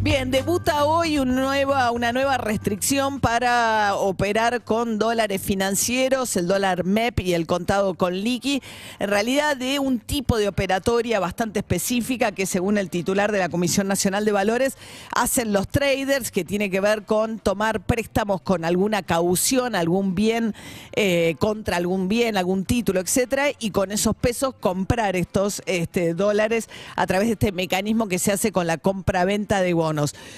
Bien, debuta hoy una nueva restricción para operar con dólares financieros, el dólar MEP y el contado con liqui, en realidad de un tipo de operatoria bastante específica que según el titular de la Comisión Nacional de Valores hacen los traders, que tiene que ver con tomar préstamos con alguna caución, algún bien eh, contra algún bien, algún título, etcétera, y con esos pesos comprar estos este, dólares a través de este mecanismo que se hace con la compra-venta de bonos.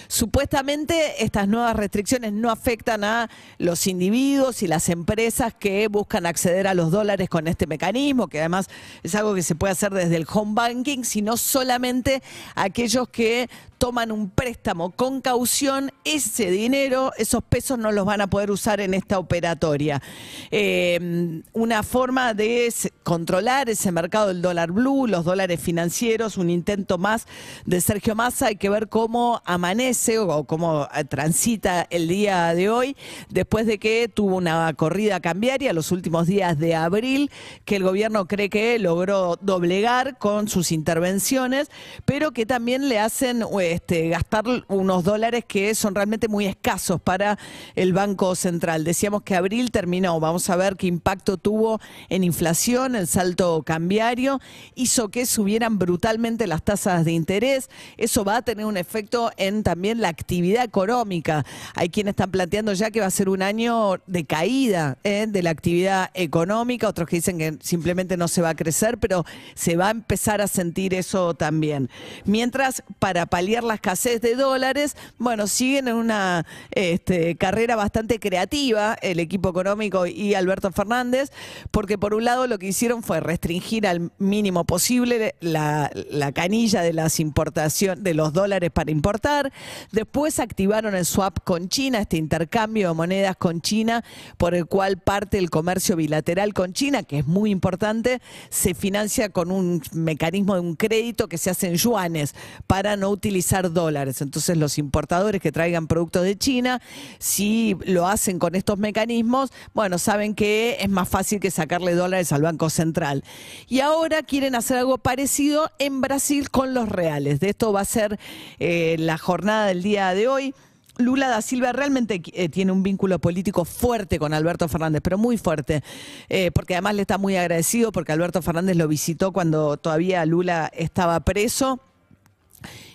Supuestamente estas nuevas restricciones no afectan a los individuos y las empresas que buscan acceder a los dólares con este mecanismo, que además es algo que se puede hacer desde el home banking, sino solamente aquellos que toman un préstamo con caución, ese dinero, esos pesos no los van a poder usar en esta operatoria. Eh, una forma de controlar ese mercado del dólar blue, los dólares financieros, un intento más de Sergio Massa, hay que ver cómo amanece o cómo eh, transita el día de hoy, después de que tuvo una corrida cambiaria los últimos días de abril, que el gobierno cree que logró doblegar con sus intervenciones, pero que también le hacen este, gastar unos dólares que son realmente muy escasos para el Banco Central. Decíamos que abril terminó, vamos a ver qué impacto tuvo en inflación, el salto cambiario, hizo que subieran brutalmente las tasas de interés, eso va a tener un efecto en también la actividad económica. Hay quienes están planteando ya que va a ser un año de caída ¿eh? de la actividad económica, otros que dicen que simplemente no se va a crecer, pero se va a empezar a sentir eso también. Mientras, para paliar la escasez de dólares, bueno, siguen en una este, carrera bastante creativa el equipo económico y Alberto Fernández, porque por un lado lo que hicieron fue restringir al mínimo posible la, la canilla de las importaciones, de los dólares para importar. Después activaron el swap con China, este intercambio de monedas con China, por el cual parte del comercio bilateral con China, que es muy importante, se financia con un mecanismo de un crédito que se hace en yuanes para no utilizar dólares. Entonces los importadores que traigan productos de China, si lo hacen con estos mecanismos, bueno, saben que es más fácil que sacarle dólares al Banco Central. Y ahora quieren hacer algo parecido en Brasil con los reales. De esto va a ser eh, la jornada del día de hoy. Lula da Silva realmente eh, tiene un vínculo político fuerte con Alberto Fernández, pero muy fuerte, eh, porque además le está muy agradecido porque Alberto Fernández lo visitó cuando todavía Lula estaba preso.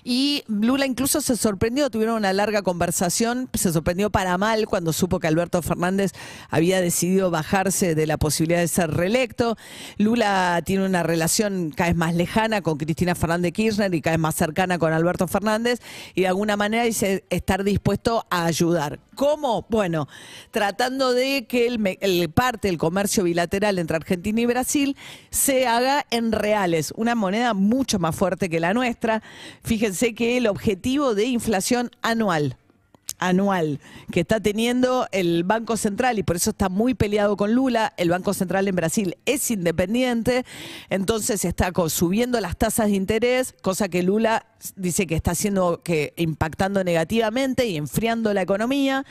Y Lula incluso se sorprendió, tuvieron una larga conversación, se sorprendió para mal cuando supo que Alberto Fernández había decidido bajarse de la posibilidad de ser reelecto. Lula tiene una relación cada vez más lejana con Cristina Fernández Kirchner y cada vez más cercana con Alberto Fernández y de alguna manera dice estar dispuesto a ayudar. ¿Cómo? Bueno, tratando de que el, el parte del comercio bilateral entre Argentina y Brasil se haga en reales, una moneda mucho más fuerte que la nuestra. Fíjense que el objetivo de inflación anual anual que está teniendo el Banco Central y por eso está muy peleado con Lula. El Banco Central en Brasil es independiente, entonces está subiendo las tasas de interés, cosa que Lula dice que está haciendo que impactando negativamente y enfriando la economía,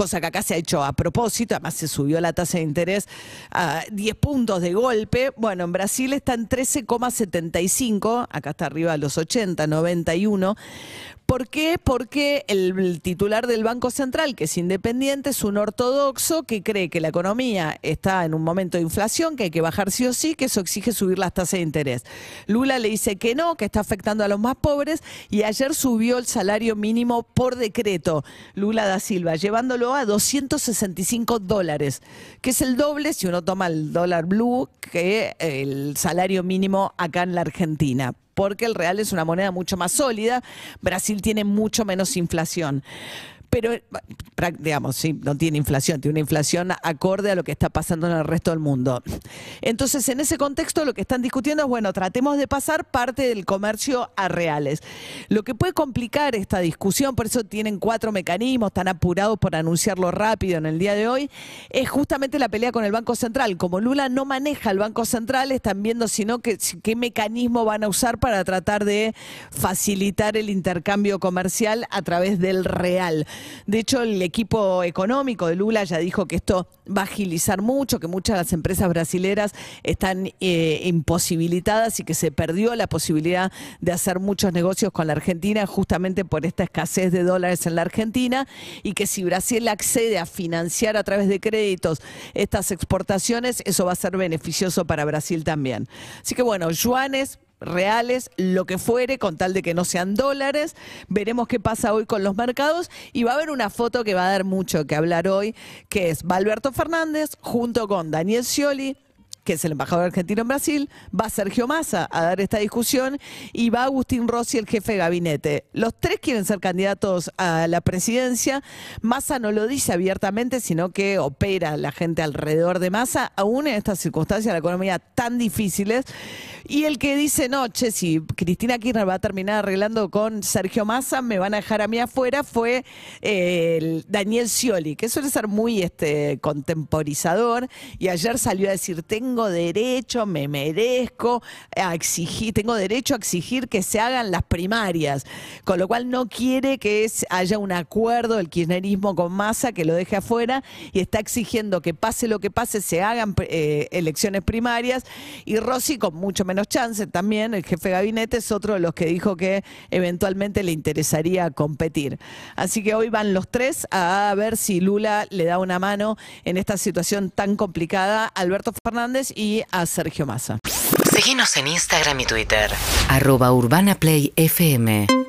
cosa que acá se ha hecho a propósito, además se subió la tasa de interés a 10 puntos de golpe. Bueno, en Brasil está en 13,75, acá está arriba de los 80, 91. ¿Por qué? Porque el, titular del Banco Central, que es independiente, es un ortodoxo que cree que la economía está en un momento de inflación, que hay que bajar sí o sí, que eso exige subir las tasas de interés. Lula le dice que no, que está afectando a los más pobres y ayer subió el salario mínimo por decreto, Lula da Silva, llevándolo a 265 dólares, que es el doble si uno toma el dólar blue que el salario mínimo acá en la Argentina porque el real es una moneda mucho más sólida. Brasil tiene mucho menos inflación. Pero, eh, digamos, sí, no tiene inflación, tiene una inflación acorde a lo que está pasando en el resto del mundo. Entonces, en ese contexto, lo que están discutiendo es, bueno, tratemos de pasar parte del comercio a reales. Lo que puede complicar esta discusión, por eso tienen cuatro mecanismos, están apurados por anunciarlo rápido en el día de hoy, es justamente la pelea con el Banco Central. Como Lula no maneja el Banco Central, están viendo sino qué mecanismo van a usar para tratar de facilitar el intercambio comercial a través del real. De hecho, el equipo económico de Lula ya dijo que esto va a agilizar mucho, que muchas de las empresas brasileras están eh, imposibilitadas y que se perdió la posibilidad de hacer muchos negocios con la Argentina justamente por esta escasez de dólares en la Argentina y que si Brasil accede a financiar a través de créditos estas exportaciones, eso va a ser beneficioso para Brasil también. Así que bueno, yuanes, reales, lo que fuere, con tal de que no sean dólares. Veremos qué pasa hoy con los mercados y va a haber una foto que va a dar mucho que hablar hoy, que es Valberto Fernández junto con Daniel Scioli que es el embajador argentino en Brasil, va Sergio Massa a dar esta discusión y va Agustín Rossi, el jefe de gabinete. Los tres quieren ser candidatos a la presidencia. Massa no lo dice abiertamente, sino que opera la gente alrededor de Massa, aún en estas circunstancias de la economía tan difíciles. Y el que dice, no, che, si Cristina Kirchner va a terminar arreglando con Sergio Massa, me van a dejar a mí afuera, fue eh, el Daniel Scioli, que suele ser muy este, contemporizador. Y ayer salió a decir, tengo derecho, me merezco a exigir, tengo derecho a exigir que se hagan las primarias, con lo cual no quiere que haya un acuerdo del kirchnerismo con Massa que lo deje afuera y está exigiendo que pase lo que pase, se hagan eh, elecciones primarias y Rossi con mucho menos chance también, el jefe de gabinete es otro de los que dijo que eventualmente le interesaría competir. Así que hoy van los tres a ver si Lula le da una mano en esta situación tan complicada. Alberto Fernández y a Sergio Massa. Seguimos en Instagram y Twitter. Arroba Urbana Play FM.